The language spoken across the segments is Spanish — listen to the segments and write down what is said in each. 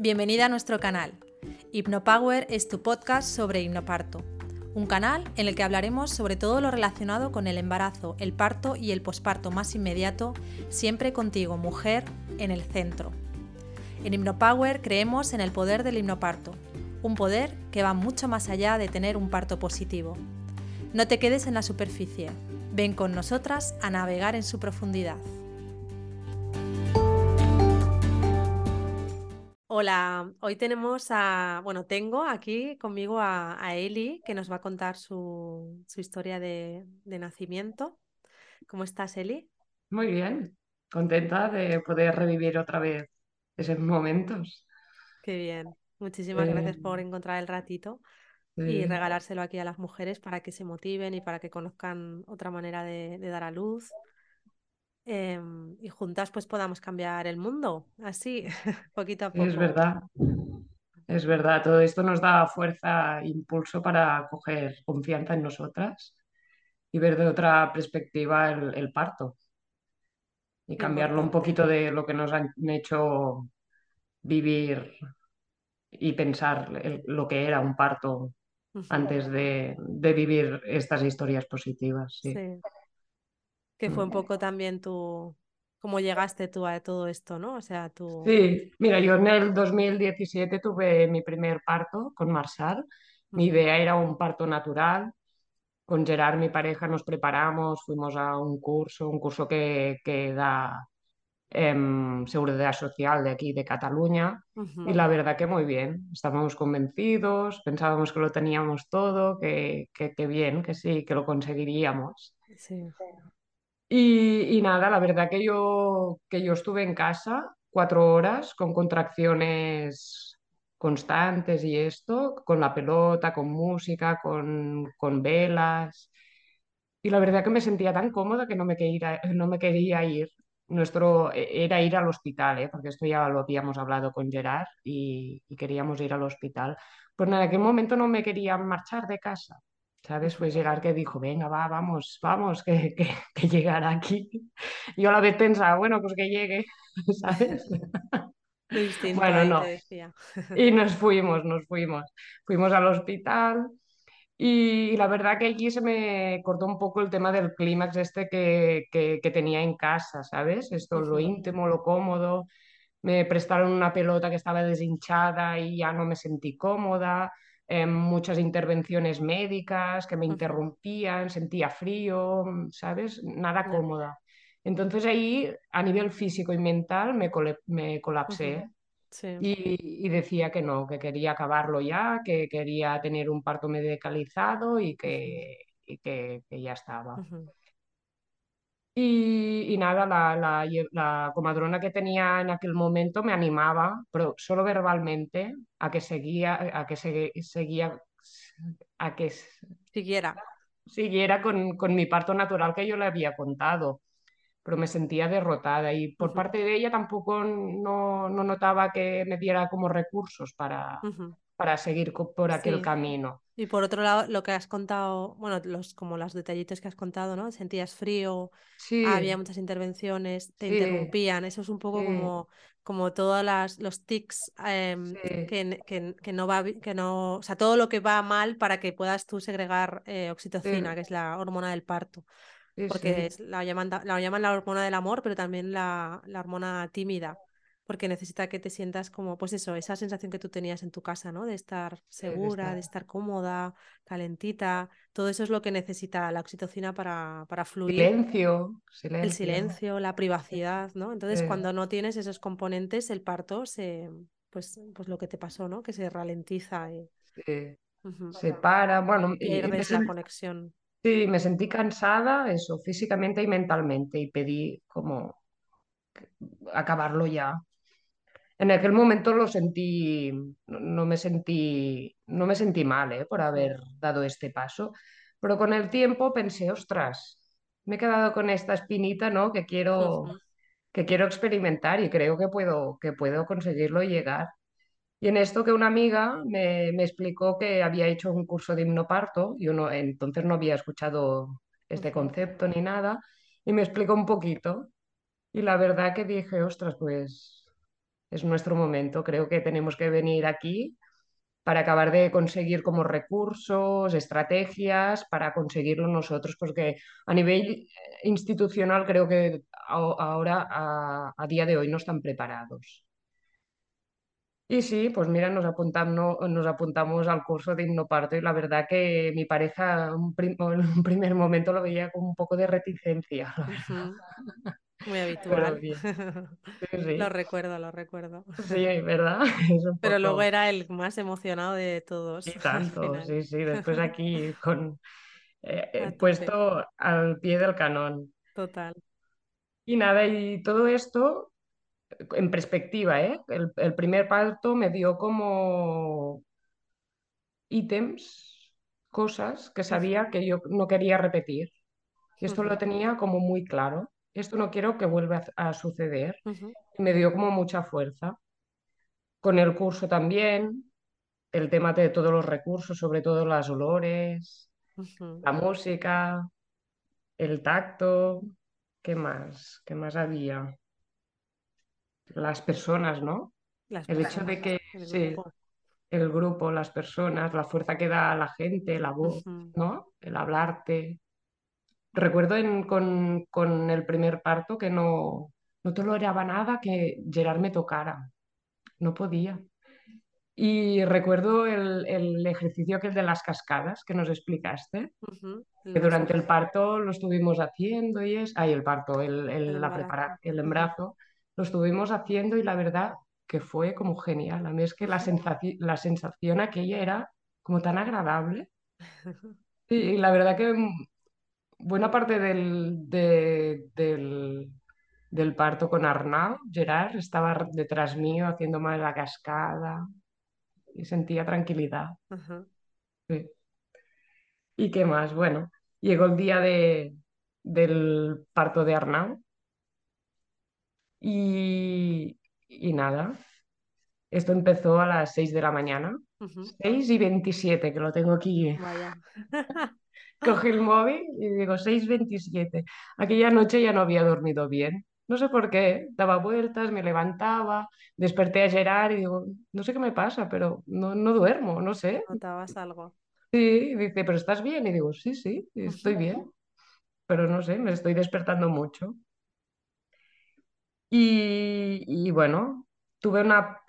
Bienvenida a nuestro canal. Hipnopower es tu podcast sobre hipnoparto, un canal en el que hablaremos sobre todo lo relacionado con el embarazo, el parto y el posparto más inmediato, siempre contigo, mujer, en el centro. En Hipnopower creemos en el poder del hipnoparto, un poder que va mucho más allá de tener un parto positivo. No te quedes en la superficie, ven con nosotras a navegar en su profundidad. Hola, hoy tenemos a, bueno, tengo aquí conmigo a, Eli que nos va a contar su, historia de, nacimiento. ¿Cómo estás, Eli? Muy bien, contenta de poder revivir otra vez esos momentos. Qué bien. Muchísimas gracias por encontrar el ratito y regalárselo aquí a las mujeres para que se motiven y para que conozcan otra manera de dar a luz Em, y juntas pues podamos cambiar el mundo, así, poquito a poco. Es verdad, es verdad, todo esto nos da fuerza, impulso para coger confianza en nosotras y ver de otra perspectiva el, parto y cambiarlo un poquito de lo que nos han hecho vivir y pensar lo que era un parto antes de, vivir estas historias positivas. sí que fue un poco también tu, cómo llegaste tú a todo esto, ¿no? O sea, tú... Sí, mira, yo en el 2017 tuve mi primer parto con Marshall. Mi idea era un parto natural. Con Gerard, mi pareja, nos preparamos, fuimos a un curso, un curso que, que da em, Seguridad Social de aquí, de Cataluña. Y la verdad que muy bien, estábamos convencidos, pensábamos que lo teníamos todo, que, que, bien, que sí, que lo conseguiríamos. Sí. Y, nada, la verdad que yo, que yo estuve en casa cuatro horas con contracciones constantes y esto, con la pelota, con música, con, con velas. Y la verdad que me sentía tan cómoda que no me quería, no me quería ir. Nuestro e, era ir al hospital, ¿eh? porque esto ya lo habíamos hablado con Gerard y, y queríamos ir al hospital. Pues en aquel momento no me quería marchar de casa. ¿Sabes? Fue llegar que dijo, venga, va, vamos, vamos, que, que, que llegará aquí. Yo a la vez pensaba, bueno, pues que llegue, ¿sabes? bueno, no. y nos fuimos, nos fuimos. Fuimos al hospital y la verdad que allí se me cortó un poco el tema del clímax este que, que, que, tenía en casa, ¿sabes? Esto, lo íntimo, lo cómodo. Me prestaron una pelota que estaba deshinchada y ya no me sentí cómoda muchas intervenciones médicas que me interrumpían, sentía frío, ¿sabes? Nada cómoda. Entonces ahí, a nivel físico y mental, me, me colapsé. Y, decía que no, que quería acabarlo ya, que quería tener un parto medicalizado y que, que, ya estaba. Y, nada, la, la, comadrona que tenía en aquel momento me animaba, pero solo verbalmente, a que seguía, a que seguía, a que siguiera, siguiera con, con, mi parto natural que yo le había contado, pero me sentía derrotada y por parte de ella tampoco no, no, notaba que me diera como recursos para, para seguir por aquel camino. Y por otro lado, lo que has contado, bueno, los, como los detallitos que has contado, ¿no? Sentías frío, había muchas intervenciones, te interrumpían, eso es un poco como, como todos los tics em, que, que, no va, que no, o sea, todo lo que va mal para que puedas tú segregar eh, oxitocina, que es la hormona del parto. Porque la, llaman, la llaman la hormona del amor, pero también la, la hormona tímida porque necesita que te sientas como, pues eso, esa sensación que tú tenías en tu casa, ¿no? De estar segura, de estar cómoda, calentita. Todo eso es lo que necesita la oxitocina para, para fluir. Silencio, silencio. El silencio, la privacidad, ¿no? Entonces, cuando no tienes esos componentes, el parto se, pues, pues lo que te pasó, ¿no? Que se ralentiza. Y... Se para, bueno, pierdes la conexión. Sí, me sentí cansada, eso, físicamente y mentalmente, y pedí como acabarlo ya en aquel momento lo sentí, no me sentí, no me sentí mal ¿eh? por haber dado este paso, pero con el tiempo pensé, ostras, me he quedado con esta espinita, ¿no? Que quiero, que quiero experimentar y creo que puedo, que puedo conseguirlo y llegar. Y en esto que una amiga me, me explicó que había hecho un curso de hipnoparto, yo no, entonces no había escuchado este concepto ni nada, y me explicó un poquito. Y la verdad que dije, ostras, pues es nuestro momento. Creo que tenemos que venir aquí para acabar de conseguir como recursos, estrategias, para conseguirlo nosotros, porque a nivel institucional creo que ahora, a, a día de hoy, no están preparados. Y sí, pues mira, nos apuntamos, nos apuntamos al curso de himnoparto y la verdad que mi pareja un en un primer momento lo veía con un poco de reticencia. Muy habitual. Lo recuerdo, lo recuerdo. Sí, ¿verdad? Pero luego era el más emocionado de todos. Y tanto, sí, sí. Después aquí con eh, eh, puesto al pie del canón. Total. Y nada, y todo esto en perspectiva, ¿eh? El, primer parto me dio como ítems, cosas que sabía que yo no quería repetir. Y esto lo tenía como muy claro. Esto no quiero que vuelva a, suceder. y me dio como mucha fuerza. Con el curso también, el tema de todos los recursos, sobre todo las olores, la música, el tacto, ¿qué más? ¿Qué más había? las personas, ¿no? el hecho de que el grupo. el grupo, las personas, la fuerza que da la gente, la voz, ¿no? El hablarte. Recuerdo con, con, el primer parto que no, no toleraba nada que Gerard me tocara. No podía. Y recuerdo el, el, ejercicio que es de las cascadas que nos explicaste, que durante el parto lo estuvimos haciendo y es, ay, el parto, el, el, la prepara, el embarazo, lo estuvimos haciendo y la verdad que fue como genial. A mí es que la, sensación, la sensación aquella era como tan agradable. Y, la verdad que buena parte del, del, del, parto con Arnau, Gerard, estaba detrás mío haciendo más la cascada y sentía tranquilidad. ¿Y qué más? Bueno, llegó el día de, del parto de Arnau y, nada, esto empezó a las 6 de la mañana, 6 y 27, que lo tengo aquí. Vaya. Cogí el móvil y digo 6.27. Aquella noche ya no había dormido bien. No sé por qué, daba vueltas, me levantaba, desperté a Gerard y digo, no sé qué me pasa, pero no, no duermo, no sé. ¿Notabas algo? Sí, dice, pero ¿estás bien? Y digo, sí, sí, estoy bien, pero no sé, me estoy despertando mucho. Y, bueno, tuve una,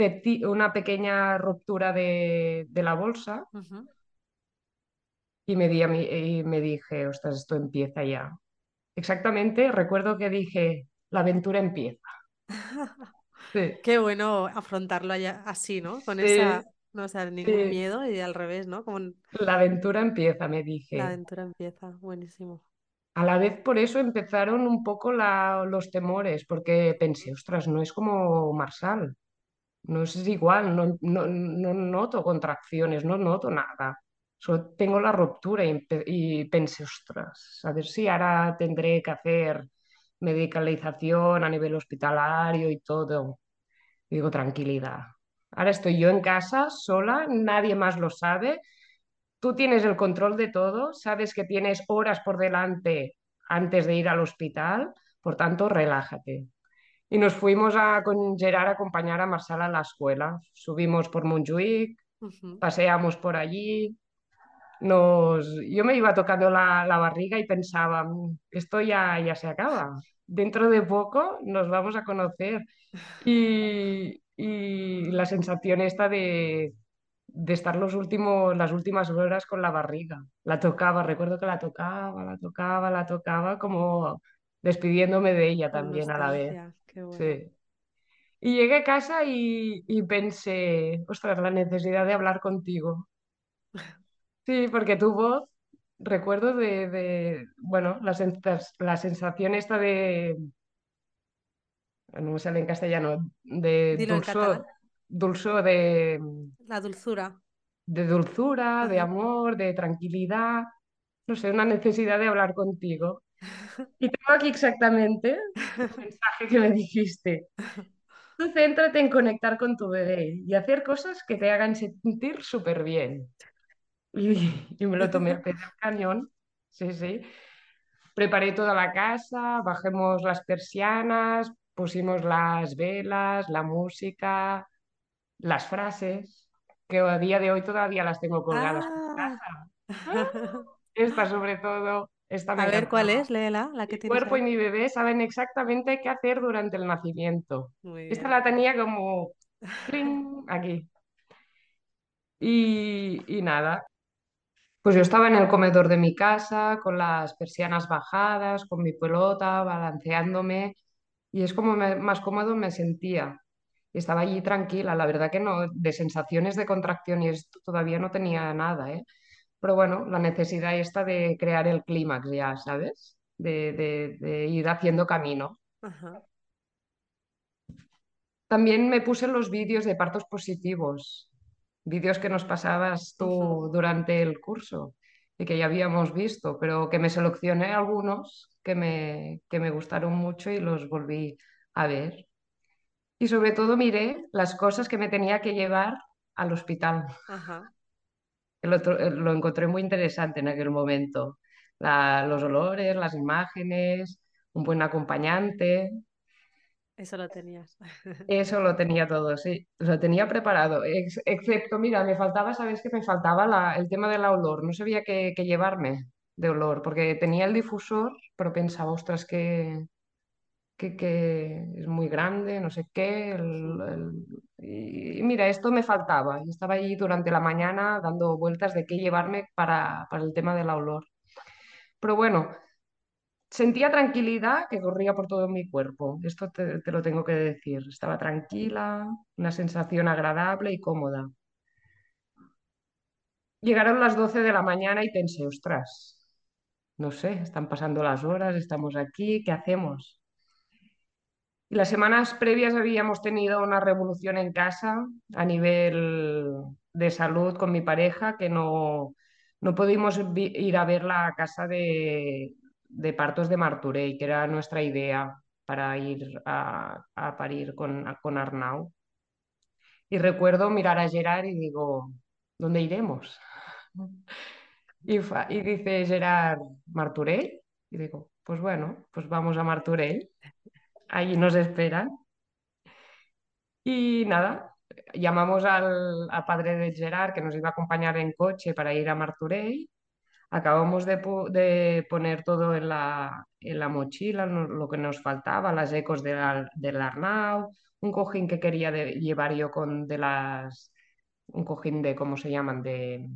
una pequeña ruptura de, la bolsa y, me di a mí, y me dije, ostras, esto empieza ya. Exactamente, recuerdo que dije, la aventura empieza. Qué bueno afrontarlo allá así, ¿no? Con esa, no o ningún miedo y al revés, ¿no? Como... La aventura empieza, me dije. La aventura empieza, buenísimo a la vez por eso empezaron un poco los temores, porque pensé, ostras, no es como Marsal, no es igual, no, no, noto contracciones, no noto nada. Solo tengo la ruptura y, pensé, ostras, a ver si ahora tendré que hacer medicalización a nivel hospitalario y todo. digo, tranquilidad. Ahora estoy yo en casa, sola, nadie más lo sabe Tú tienes el control de todo, sabes que tienes horas por delante antes de ir al hospital, por tanto, relájate. Y nos fuimos a, con Gerard a acompañar a Marsala a la escuela. Subimos por Montjuic, paseamos por allí. Nos... Yo me iba tocando la, barriga y pensaba, mm, esto ya, ya se acaba. Dentro de poco nos vamos a conocer. Y, y la sensación esta de, de estar los últimos, las últimas horas con la barriga. La tocaba, recuerdo que la tocaba, la tocaba, la tocaba, como despidiéndome de ella también a la vez. Sí. Y llegué a casa y, pensé, ostras, la necesidad de hablar contigo. Sí, porque tu voz, recuerdo de, bueno, la, la sensación esta de, no me sale en castellano, de dulzor, dulzor de... La dulzura. De dulzura, de amor, de tranquilidad, no sé, una necesidad de hablar contigo. Y tengo aquí exactamente el mensaje que me dijiste. Tú céntrate en conectar con tu bebé y hacer cosas que te hagan sentir súper bien. Y, me lo tomé al pie del cañón. Sí, sí. Preparé toda la casa, bajemos las persianas, pusimos las velas, la música, las frases, que a día de hoy todavía las tengo colgadas en ah. casa. Esta sobre todo, esta A ver, ¿cuál es, Léela? La que mi cuerpo ahí? y mi bebé saben exactamente qué hacer durante el nacimiento. Esta la tenía como aquí. Y, nada, pues yo estaba en el comedor de mi casa con las persianas bajadas, con mi pelota, balanceándome y es como más cómodo me sentía. Estaba allí tranquila, la verdad que no, de sensaciones de contracción y esto todavía no tenía nada, ¿eh? Pero bueno, la necesidad esta de crear el clímax ya, ¿sabes? De, de, ir haciendo camino. También me puse los vídeos de partos positivos, vídeos que nos pasabas tú durante el curso y que ya habíamos visto, pero que me seleccioné algunos que me, que me gustaron mucho y los volví a ver. Y sobre todo miré las cosas que me tenía que llevar al hospital. Ajá. Lo, encontré muy interesante en aquel momento. los olores, las imágenes, un buen acompañante. Eso lo tenías. Eso lo tenía todo, sí. Lo tenía preparado. excepto, mira, me faltaba, ¿sabes qué? Me faltaba el tema del olor. No sabía qué, llevarme de olor, porque tenía el difusor, pero pensaba, ostras, que, que, es muy grande, no sé qué. y, mira, esto me faltaba. Estaba allí durante la mañana dando vueltas de qué llevarme para, para el tema del olor. Pero bueno, sentía tranquilidad que corría por todo mi cuerpo. Esto te, lo tengo que decir. Estaba tranquila, una sensación agradable y cómoda. Llegaron las 12 de la mañana y pensé, ostras, no sé, están pasando las horas, estamos aquí, ¿qué hacemos? Las semanas previas habíamos tenido una revolución en casa a nivel de salud con mi pareja, que no, no pudimos ir a ver la casa de, partos de Marturey, que era nuestra idea para ir a, parir con, con Arnau. Y recuerdo mirar a Gerard y digo, ¿dónde iremos? Y, y dice Gerard, ¿Marturey? Y digo, pues bueno, pues vamos a Marturey allí nos esperan. Y nada, llamamos al, padre de Gerard que nos iba a acompañar en coche para ir a Marturey. Acabamos de, poner todo en la, en la mochila, lo que nos faltaba, las ecos del Arnau, un cojín que quería llevar yo con de las, un cojín de, ¿cómo se llaman? De,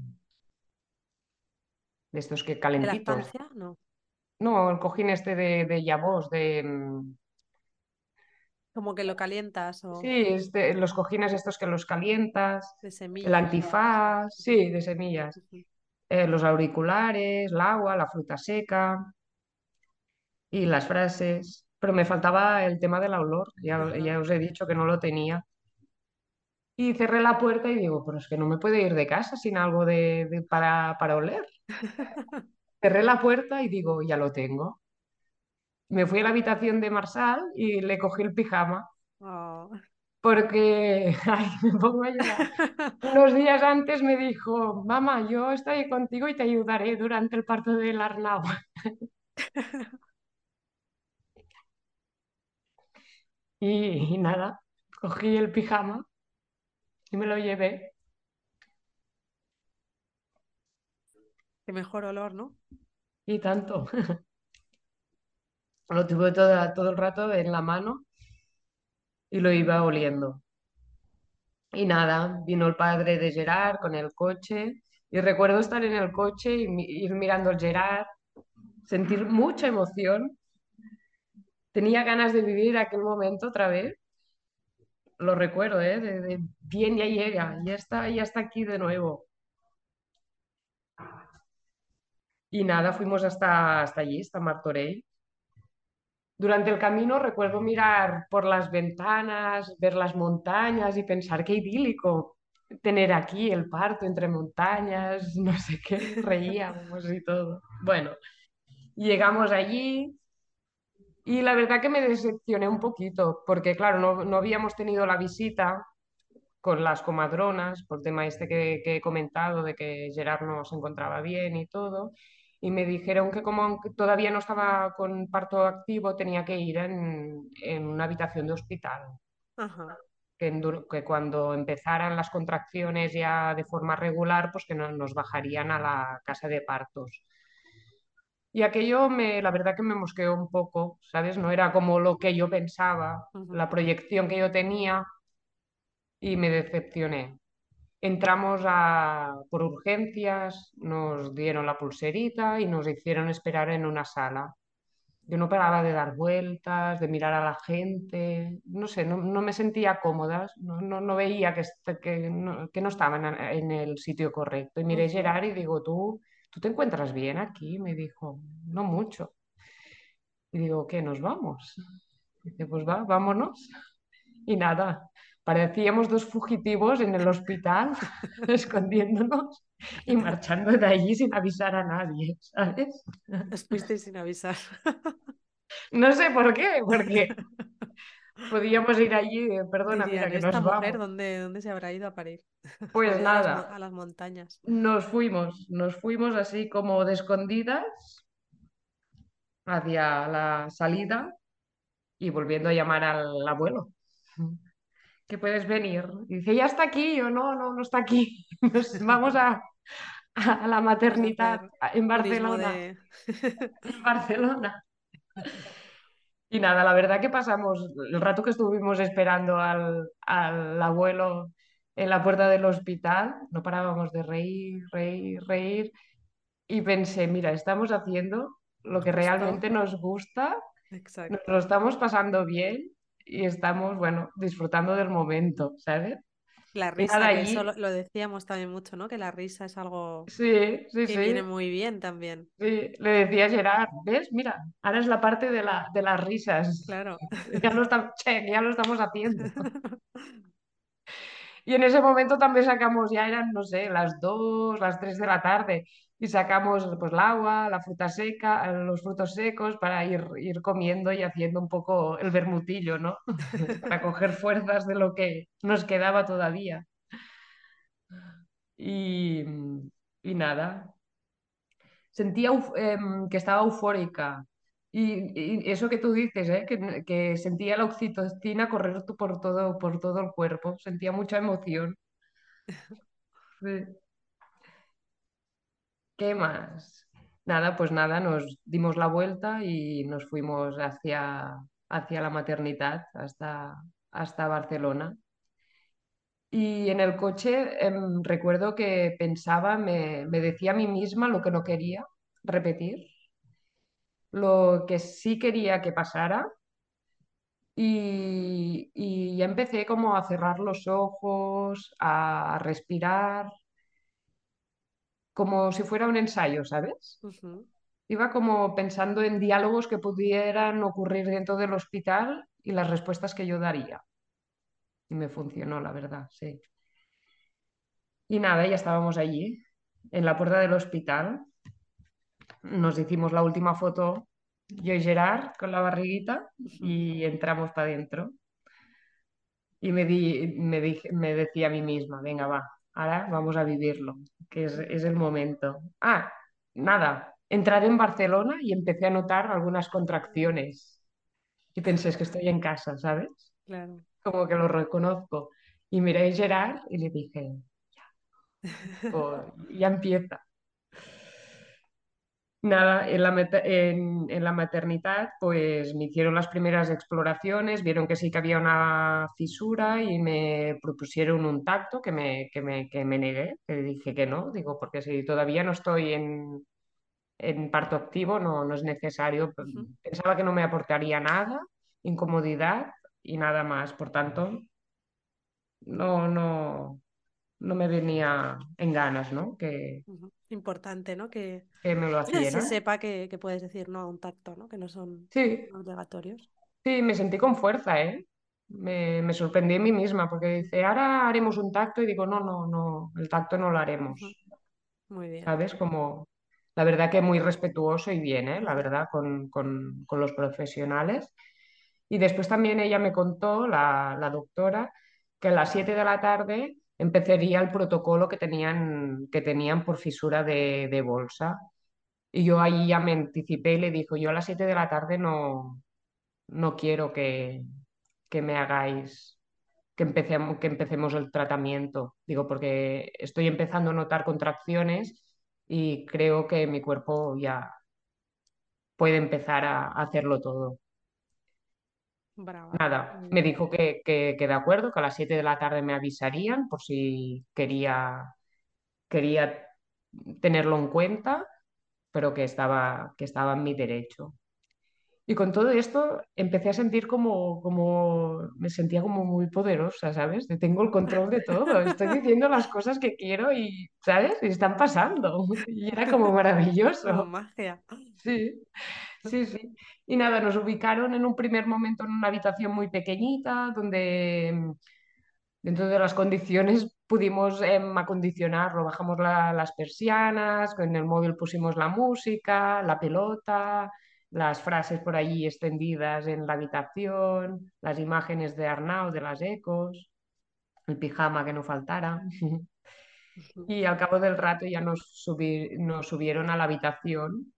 de estos que calentitos. ¿De la No. No, el cojín este de, de Yabos, de, mm, como que lo calientas o... Sí, este, los cojines estos que los calientas, de semillas, el antifaz, sí, de semillas, eh, los auriculares, el agua, la fruta seca y las frases. Pero me faltaba el tema del olor, ya, ya os he dicho que no lo tenía. Y cerré la puerta y digo, pero es que no me puedo ir de casa sin algo de, para, para oler. cerré la puerta y digo, ya lo tengo me fui a la habitación de Marsal y le cogí el pijama. Oh. Porque, ay, me pongo a llorar. Unos días antes me dijo, mamá, yo estoy contigo y te ayudaré durante el parto del Arnau. y, nada, cogí el pijama y me lo llevé. Qué mejor olor, ¿no? Y tanto. Lo tuve todo el rato en la mano y lo iba oliendo. Y nada, vino el padre de Gerard con el coche y recuerdo estar en el coche y ir mirando al Gerard, sentir mucha emoción. Tenía ganas de vivir aquel momento otra vez. Lo recuerdo, ¿eh? De, bien, ya llega, ya está, ya está aquí de nuevo. Y nada, fuimos hasta, hasta allí, hasta Martorell. Durante el camino recuerdo mirar por las ventanas, ver las montañas y pensar qué idílico tener aquí el parto entre montañas, no sé qué, reíamos y todo. Bueno, llegamos allí y la verdad que me decepcioné un poquito, porque claro, no, habíamos tenido la visita con las comadronas, por el tema este que, que, he comentado, de que Gerard no se encontraba bien y todo. Y me dijeron que como todavía no estaba con parto activo tenía que ir en, en una habitación de hospital. Que, que, cuando empezaran las contracciones ya de forma regular, pues que nos bajarían a la casa de partos. Y aquello, me, la verdad que me mosqueó un poco, ¿sabes? No era como lo que yo pensaba, la proyección que yo tenía y me decepcioné. Entramos a, por urgencias, nos dieron la pulserita y nos hicieron esperar en una sala. Yo no paraba de dar vueltas, de mirar a la gente, no sé, no, me sentía cómoda, no, no, veía que, que, no, que no estaban en, el sitio correcto. Y miré a Gerard y digo, ¿tú, ¿tú te encuentras bien aquí? Me dijo, no mucho. Y digo, ¿qué? ¿Nos vamos? dice, pues va, vámonos. Y nada, Parecíamos dos fugitivos en el hospital, escondiéndonos y marchando de allí sin avisar a nadie, ¿sabes? Os fuisteis sin avisar. No sé por qué, porque podíamos ir allí, perdona, mira que ¿esta nos mujer ¿dónde, ¿dónde, se habrá ido a parir? Pues nada. A las, montañas. Nos fuimos, nos fuimos así como de escondidas hacia la salida y volviendo a llamar al abuelo que puedes venir. Y dice, ya está aquí. Yo, no, no, no está aquí. vamos a, a la maternidad en Barcelona. en Barcelona. Y nada, la verdad que pasamos el rato que estuvimos esperando al, al, abuelo en la puerta del hospital, no parábamos de reír, reír, reír. Y pensé, mira, estamos haciendo lo que realmente nos gusta, nos lo estamos pasando bien y estamos, bueno, disfrutando del momento, ¿sabes? La risa, que eso lo, decíamos también mucho, ¿no? Que la risa es algo sí, sí, que viene muy bien también. Sí, le decía Gerard, ¿ves? Mira, ahora es la parte de, la, de las risas. Claro. Ya lo, che, ya lo estamos haciendo. y en ese momento también sacamos, ya eran, no sé, las dos, las tres de la tarde y sacamos pues el agua, la fruta seca, los frutos secos para ir, ir comiendo y haciendo un poco el bermutillo, ¿no? para coger fuerzas de lo que nos quedaba todavía. Y, y nada, sentía em, que estaba eufórica. Y, eso que tú dices, ¿eh? que, que, sentía la oxitocina correr por todo, por todo el cuerpo, sentía mucha emoción. ¿Qué más? Nada, pues nada, nos dimos la vuelta y nos fuimos hacia, hacia la maternidad hasta, hasta Barcelona. Y en el coche em, recuerdo que pensaba, me, me decía a mí misma lo que no quería repetir, lo que sí quería que pasara y, y, empecé como a cerrar los ojos, a respirar como si fuera un ensayo, ¿sabes? Iba como pensando en diálogos que pudieran ocurrir dentro del hospital y las respuestas que yo daría. Y me funcionó, la verdad, sí. Y nada, ya estábamos allí, en la puerta del hospital. Nos hicimos la última foto, yo y Gerard, con la barriguita, y entramos para adentro. Y me, di, me, me decía a mí misma, venga, va, ahora vamos a vivirlo que es, el momento. Ah, nada, entré en Barcelona y empecé a notar algunas contracciones. Y pensé, es que estoy en casa, ¿sabes? Claro. Como que lo reconozco. Y miré a Gerard y le dije, ya, ya empieza. Nada, en la, en, la, maternidad pues me hicieron las primeras exploraciones, vieron que sí que había una fisura y me propusieron un tacto que me, que me, que me negué, que dije que no, digo, porque si todavía no estoy en, en parto activo no, no es necesario, pensaba que no me aportaría nada, incomodidad y nada más, por tanto, no, no, no me venía en ganas, ¿no? Que, Importante, ¿no? Que, me lo Se sepa que, puedes decir no a un tacto, ¿no? Que no son obligatorios. Sí, me sentí con fuerza, ¿eh? Me, me, sorprendí a mí misma porque dice, ahora haremos un tacto y digo, no, no, no, el tacto no lo haremos. Muy bien. ¿Sabes? Como, la verdad que muy respetuoso y bien, ¿eh? La verdad, con, con, con, los profesionales. Y después también ella me contó, la, la doctora, que a las 7 de la tarde empezaría el protocolo que tenían, que tenían por fisura de, bolsa. Y yo ahí ya me anticipé y le dijo, yo a las 7 de la tarde no, no quiero que, que me hagáis, que empecemos, que empecemos el tratamiento. Digo, porque estoy empezando a notar contracciones y creo que mi cuerpo ya puede empezar a, hacerlo todo. Nada, me dijo que, que, que, de acuerdo, que a las 7 de la tarde me avisarían por si quería, quería tenerlo en cuenta, pero que estaba, que estaba en mi derecho. Y con todo esto empecé a sentir como, como, me sentía como muy poderosa, ¿sabes? tengo el control de todo, estoy diciendo las cosas que quiero y, ¿sabes? Y están pasando. Y era como maravilloso. Como magia. Sí, sí, sí. Y nada, nos ubicaron en un primer momento en una habitación muy pequeñita, donde dentro de las condiciones pudimos em, acondicionarlo. Bajamos las persianas, con el móvil pusimos la música, la pelota, las frases por allí extendidas en la habitación, las imágenes de Arnau, de las ecos, el pijama que no faltara. y al cabo del rato ya nos, nos subieron a la habitación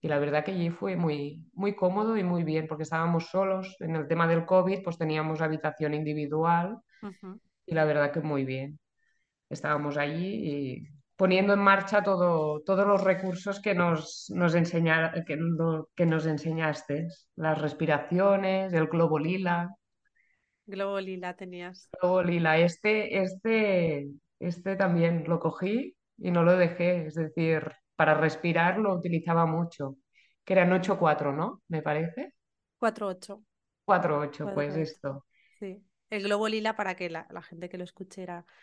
y la verdad que allí fue muy, muy cómodo y muy bien porque estábamos solos. En el tema del COVID pues teníamos habitación individual y la verdad que muy bien. Estábamos allí y poniendo en marcha todo, todos los recursos que nos, nos, que, que nos enseñaste, las respiraciones, el globo lila. Globo lila tenías. Globo lila, este, este, este también lo cogí y no lo dejé, es decir, para respirar lo utilizaba mucho, que eran 8-4, ¿no? Me parece. 4-8. 4-8, pues esto. Sí. El globo lila, para que la, la gente que lo escuchara pues,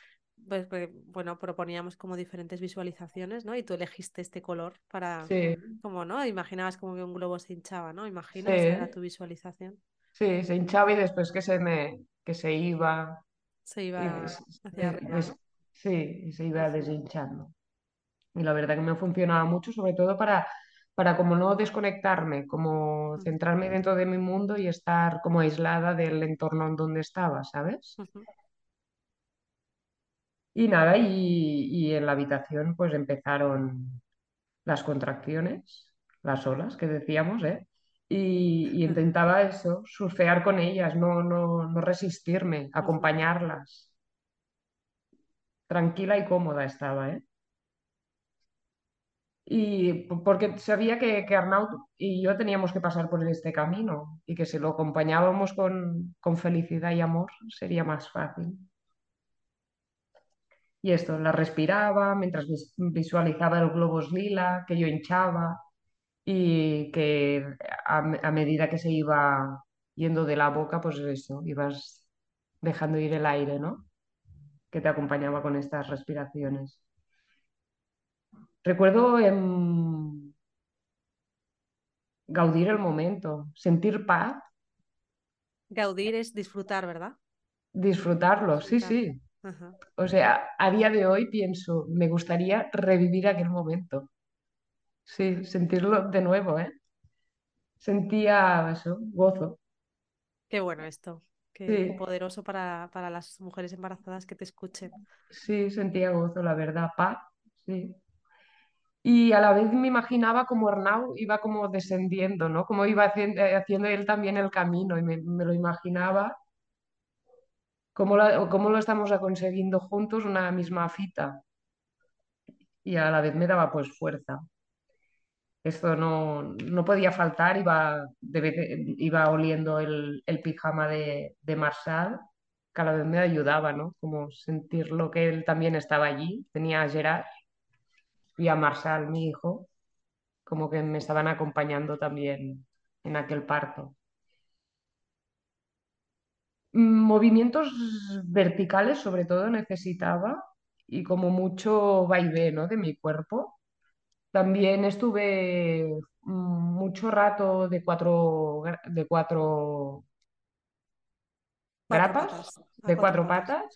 pues, bueno, proponíamos como diferentes visualizaciones, ¿no? Y tú elegiste este color para, sí. como, ¿no? Imaginabas como que un globo se hinchaba, ¿no? Imagino que era tu visualización. Sí, se hinchaba y después que se me, que se iba. Se iba hacia arriba. sí, se iba deshinchando. Y la verdad que me funcionaba mucho, sobre todo para, para como no desconectarme, como centrarme dentro de mi mundo y estar como aislada del entorno en donde estaba, ¿sabes? Y nada, y, en la habitación pues empezaron las contracciones, las olas que decíamos, ¿eh? Y, intentaba eso, surfear con ellas, no, no, no resistirme, acompañarlas. Tranquila y cómoda estaba, ¿eh? Y porque sabía que, que Arnaud y yo teníamos que pasar por este camino y que si lo acompañábamos con, con felicidad y amor sería más fácil. Y esto, la respiraba mientras visualizaba el globos lila que yo hinchaba y que a, medida que se iba yendo de la boca, pues eso, ibas dejando ir el aire, ¿no? Que te acompañaba con estas respiraciones. Recuerdo en gaudir el momento, sentir paz. Gaudir es disfrutar, ¿verdad? Disfrutarlo, sí, sí. O sea, a día de hoy pienso, me gustaría revivir aquel momento. Sí, sentirlo de nuevo, ¿eh? Sentía eso, gozo. Qué bueno esto, qué poderoso para, para, las mujeres embarazadas que te escuchen. Sí, sentía gozo, la verdad, paz, sí. Y a la vez me imaginaba como Arnau iba como descendiendo, ¿no? Como iba haciendo, haciendo él también el camino y me, me lo imaginaba cómo lo, estamos consiguiendo juntos una misma fita. Y a la vez me daba pues fuerza. Esto no, no podía faltar, iba, iba oliendo el, el pijama de, de Marshall, que a la vez me ayudaba, ¿no? Como sentir lo que él también estaba allí. Tenía a Gerard y a Marshall, mi hijo, como que me estaban acompañando también en aquel parto. Movimientos verticales sobre todo necesitaba y como mucho vaivén ¿no? de mi cuerpo. También estuve mm, mucho rato de cuatro, de cuatro, grapas, de cuatro, patas,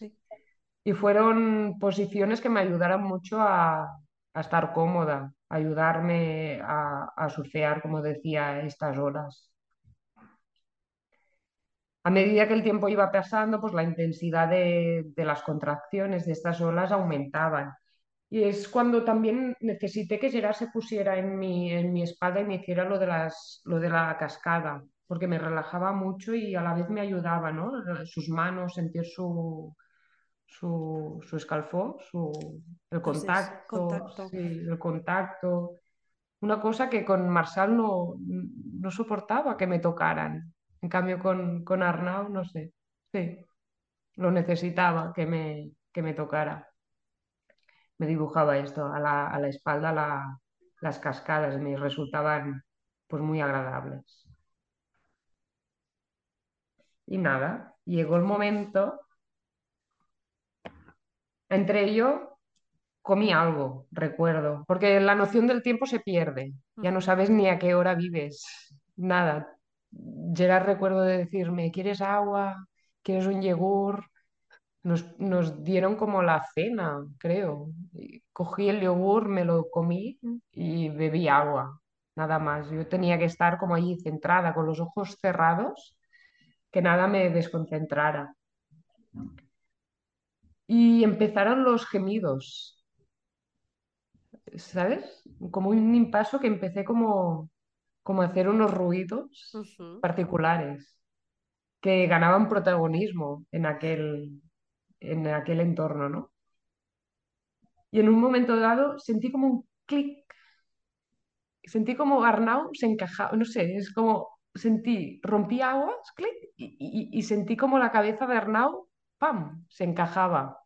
y fueron posiciones que me ayudaron mucho a, a estar cómoda, ayudarme a, a surfear, como decía, estas horas a medida que el tiempo iba pasando, pues la intensidad de, las contracciones de estas olas aumentaban Y es cuando también necesité que Gerard se pusiera en mi, en mi espalda y me hiciera lo de, las, lo de la cascada, porque me relajaba mucho y a la vez me ayudaba, ¿no? Sus manos, sentir su, su, su su, el contacto, contacto. Sí, el contacto. Una cosa que con Marsal no, no soportaba que me tocaran. En cambio, con, con Arnau, no sé. Sí, lo necesitaba que me, que me tocara me dibujaba esto a la, a la espalda las cascadas me resultaban pues muy agradables. Y nada, llegó el momento, entre ello comí algo, recuerdo, porque la noción del tiempo se pierde, ya no sabes ni a qué hora vives, nada. Gerard recuerdo de decirme, ¿quieres agua? ¿Quieres un yogur? Nos, dieron como la cena, creo. Cogí el yogur, me lo comí y bebí agua, nada más. Yo tenía que estar como allí centrada, con los ojos cerrados, que nada me desconcentrara. Y empezaron los gemidos, ¿sabes? Como un impaso que empecé como, como hacer unos ruidos particulares que ganaban protagonismo en aquel, en aquel entorno, ¿no? Y en un momento dado sentí como un clic, sentí como Arnau se encajaba, no sé, es como sentí, rompí aguas, clic, y, sentí como la cabeza de Arnau, ¡pam!, se encajaba,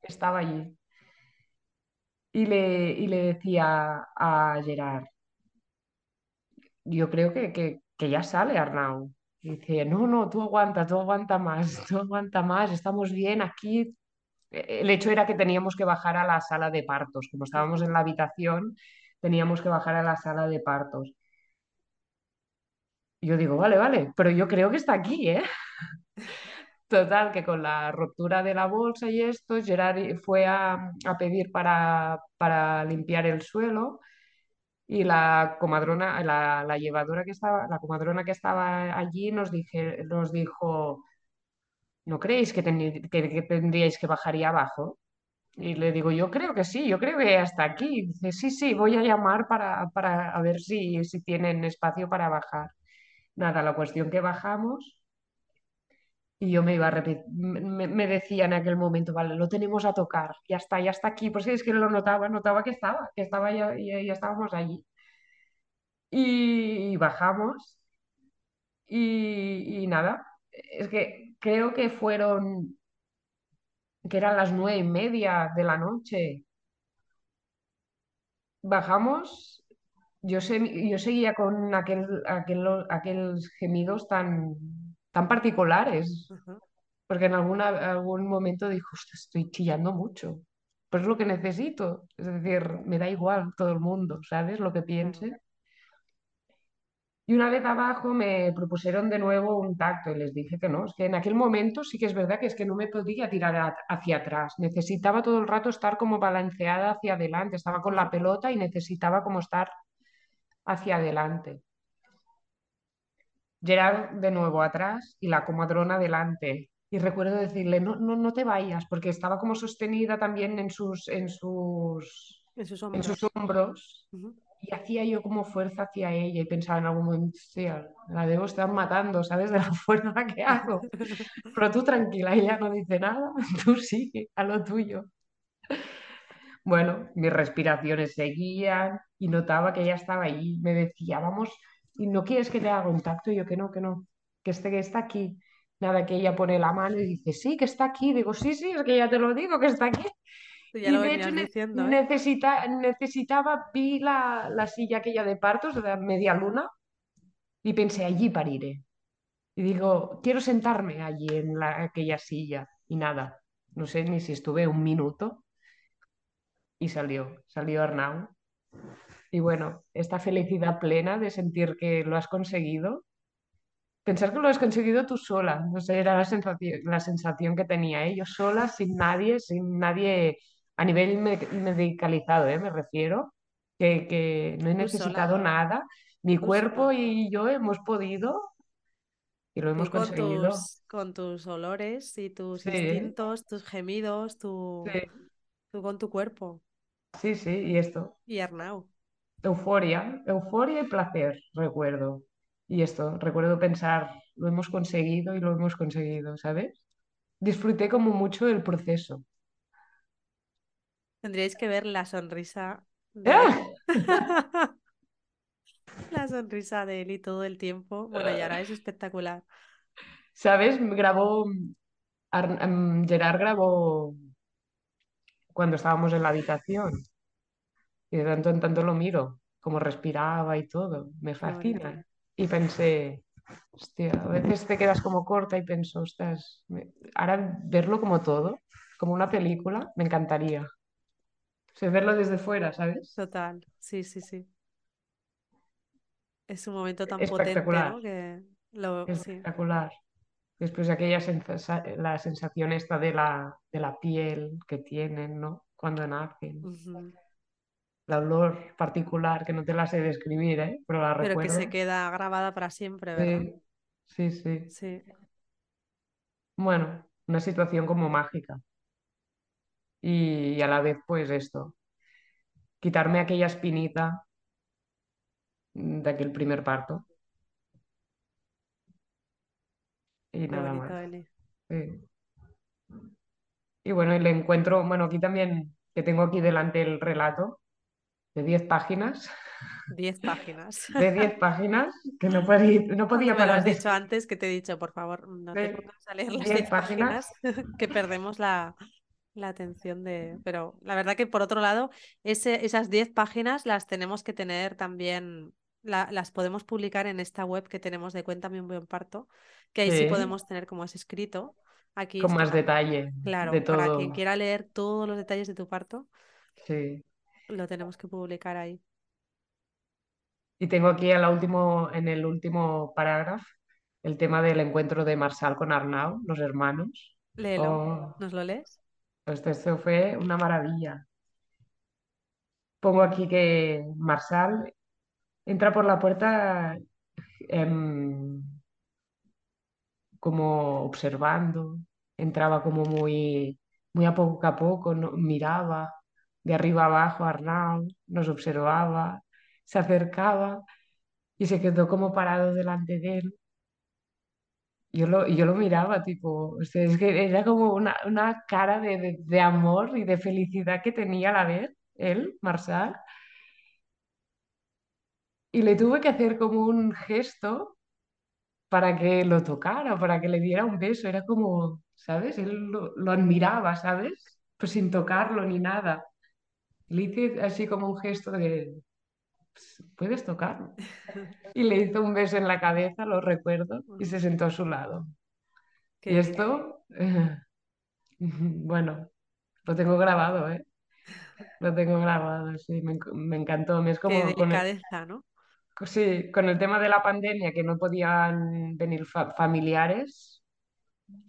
estaba allí. Y le, y le decía a Gerard, yo creo que, que, que ya sale Arnau. Dice, no, no, tú aguanta, tú aguanta más, tú aguanta más, estamos bien aquí, el hecho era que teníamos que bajar a la sala de partos. Como estábamos en la habitación, teníamos que bajar a la sala de partos. yo digo, vale, vale, pero yo creo que está aquí, ¿eh? Total, que con la ruptura de la bolsa y esto, Gerard fue a, pedir para, para, limpiar el suelo y la comadrona, la, llevadora que estaba, la comadrona que estaba allí nos, dije, nos dijo, ¿no creéis que, que tendríais que bajar y abajo? Y le digo, yo creo que sí, yo creo que hasta aquí. dice, sí, sí, voy a llamar para, para a ver si, si tienen espacio para bajar. Nada, la cuestión que bajamos y yo me iba a repetir, me, decía en aquel momento, vale, lo tenemos a tocar, ya está, ya está aquí. Pues es que lo notaba, notaba que estaba, que estaba ya, ya, estábamos allí. Y, bajamos y, nada, es que creo que fueron que eran las nueve y media de la noche. Bajamos, yo, sé, yo seguía con aquel, aquel, aquellos gemidos tan, tan particulares, porque en alguna, algún momento dijo, estoy chillando mucho, pues es lo que necesito, es decir, me da igual todo el mundo, ¿sabes? Lo que piense. Y una vez abajo me propusieron de nuevo un tacto y les dije que no, es que en aquel momento sí que es verdad que es que no me podía tirar hacia atrás, necesitaba todo el rato estar como balanceada hacia adelante, estaba con la pelota y necesitaba como estar hacia adelante. Gerard de nuevo atrás y la comadrona delante. Y recuerdo decirle, no, no, no te vayas, porque estaba como sostenida también en sus, en sus, en sus hombros y hacía yo como fuerza hacia ella y pensaba en algún momento, la debo estar matando, ¿sabes? De la fuerza que hago. Pero tú tranquila, ella no dice nada, tú sigue a lo tuyo. Bueno, mis respiraciones seguían y notaba que ella estaba ahí. Me decía, vamos, ¿y no quieres que te haga contacto? Y yo que no, que no, que este que está aquí. Nada, que ella pone la mano y dice, sí, que está aquí. Digo, sí, sí, es que ya te lo digo, que está aquí y de hecho diciendo, ¿eh? necesitaba, vi la, la, silla aquella de partos de media luna y pensé, allí pariré. Y digo, quiero sentarme allí en la, aquella silla. Y nada, no sé ni si estuve un minuto y salió, salió Arnau. Y bueno, esta felicidad plena de sentir que lo has conseguido, pensar que lo has conseguido tú sola, no sé, era la sensación, la sensación que tenía, ¿eh? yo sola, sin nadie, sin nadie a nivel medicalizado, ¿eh? me refiero, que, no he necesitado nada. Mi cuerpo y yo hemos podido y lo hemos conseguido. con tus olores y tus instintos, tus gemidos, tu, tú con tu cuerpo. Sí, sí, y esto. Y Arnau. Euforia, euforia y placer, recuerdo. Y esto, recuerdo pensar, lo hemos conseguido y lo hemos conseguido, ¿sabes? Disfruté como mucho el proceso. Tendríais que ver la sonrisa de... ¡Ah! la sonrisa de Eli todo el tiempo. Bueno, y ahora es espectacular. ¿Sabes? Grabó, em, Gerard grabó cuando estábamos en la habitación y de tanto en tanto lo miro, como respiraba y todo, me fascina. Y pensé, hostia, a veces te quedas como corta y pienso, ostras, ahora verlo como todo, como una película, me encantaría. O verlo desde fuera, ¿sabes? Total, sí, sí, sí. Es un momento tan potente, Espectacular. ¿no? Que lo, Espectacular. Después de aquella la sensación esta de la, de la piel que tienen, ¿no? Cuando nacen. La olor particular, que no te la sé describir, ¿eh? Pero la Pero recuerdo. que se queda grabada para siempre, ¿verdad? Sí, sí, sí. Bueno, una situación como mágica. Y, a la vez, pues esto, quitarme aquella espinita de aquel primer parto. Y nada más. Y bueno, y le encuentro, bueno, aquí también, que tengo aquí delante el relato de 10 páginas. 10 páginas. De 10 páginas, que no, podía, no podía me lo has dicho antes que te he dicho, por favor, no te pongas a leer las 10 páginas, que perdemos la, la atención de... Pero la verdad que por otro lado, ese, esas 10 páginas las tenemos que tener también, las podemos publicar en esta web que tenemos de Cuéntame un buen parto, que ahí sí, podemos tener como es escrito. Aquí Con más detalle. Claro, de todo. para quien quiera leer todos los detalles de tu parto, sí. Lo tenemos que publicar ahí. Y tengo aquí último, en el último parágrafo el tema del encuentro de Marsal con Arnau, los hermanos. Léelo. Oh. ¿Nos lo lees? Pues esto fue una maravilla. Pongo aquí que Marsal entra por la puerta em, como observando, entraba como muy, muy a poco a poco, miraba de arriba abajo Arnau, nos observaba, se acercaba y se quedó como parado delante de él. Yo lo, yo lo miraba, tipo, es que era como una, una cara de, de, amor y de felicidad que tenía a la vez, él, Marsal. Y le tuve que hacer como un gesto para que lo tocara, para que le diera un beso. Era como, ¿sabes? Él lo, lo admiraba, ¿sabes? Pues sin tocarlo ni nada. Le hice así como un gesto de, pues, puedes tocarlo. Y le hizo un beso en la cabeza, lo recuerdo, y se sentó a su lado. y esto, bueno, lo tengo grabado, ¿eh? Lo tengo grabado, sí, me, me encantó. Es como Qué delicadeza, ¿no? Sí, con el tema de la pandemia, que no podían venir familiares,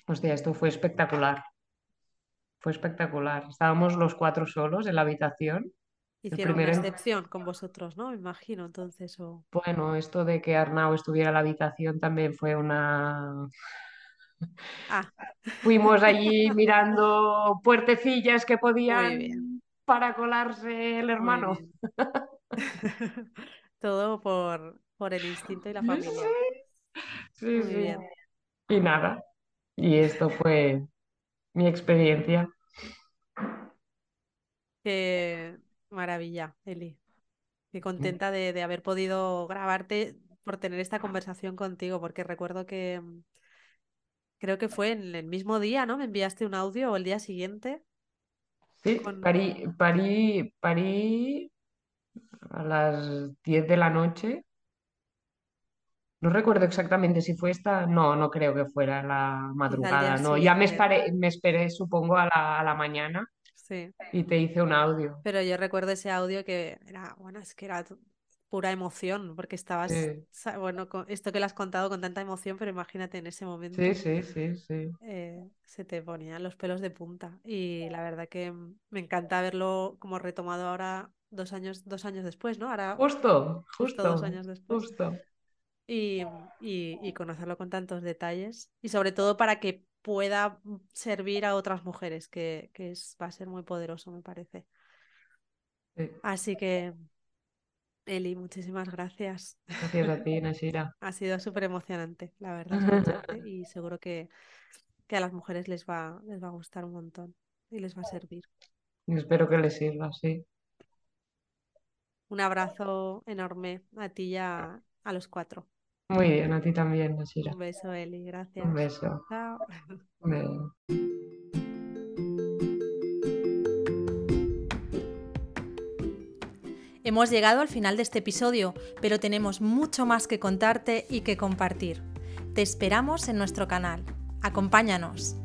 hostia, esto fue espectacular. Fue espectacular. Estábamos los cuatro solos en la habitación. Hicieron una excepción con vosotros, ¿no? Me imagino, entonces. O... Bueno, esto de que Arnau estuviera en la habitación también fue una... Ah. Fuimos allí mirando puertecillas que podían para colarse el hermano. Todo por, por el instinto y la familia. Sí, Muy sí. Bien. Y nada. Y esto fue mi experiencia. Qué maravilla, Eli. Qué contenta de, de, haber podido grabarte por tener esta conversación contigo, porque recuerdo que creo que fue en el mismo día, ¿no? Me enviaste un audio o el día siguiente. Sí, parí, parí, parí a las 10 de la noche. No recuerdo exactamente si fue esta, no, no creo que fuera la madrugada, no, ya me esperé, me esperé supongo a la, a la mañana sí. y te hice un audio. Pero yo recuerdo ese audio que era, bueno, es que era pura emoción, porque estabas, bueno, con esto que le has contado con tanta emoción, pero imagínate en ese momento. Sí, sí, sí, sí. Eh, se te ponían los pelos de punta y la verdad que me encanta verlo como retomado ahora dos años, dos años después, ¿no? Ahora, justo, justo, dos años después. Justo. Y, y, conocerlo con tantos detalles y sobre todo para que pueda servir a otras mujeres, que, que es, va a ser muy poderoso, me parece. Así que, Eli, muchísimas gracias. Gracias a ti, Nasira. ha sido súper emocionante, la verdad, y seguro que, que, a las mujeres les va, les va a gustar un montón y les va a servir. Espero que les sirva, sí. Un abrazo enorme a ti y a, los cuatro. Muy bien, a ti también, Nasira. Un beso, Eli, gracias. Un beso. Chao. Hemos llegado al final de este episodio, pero tenemos mucho más que contarte y que compartir. Te esperamos en nuestro canal. Acompáñanos.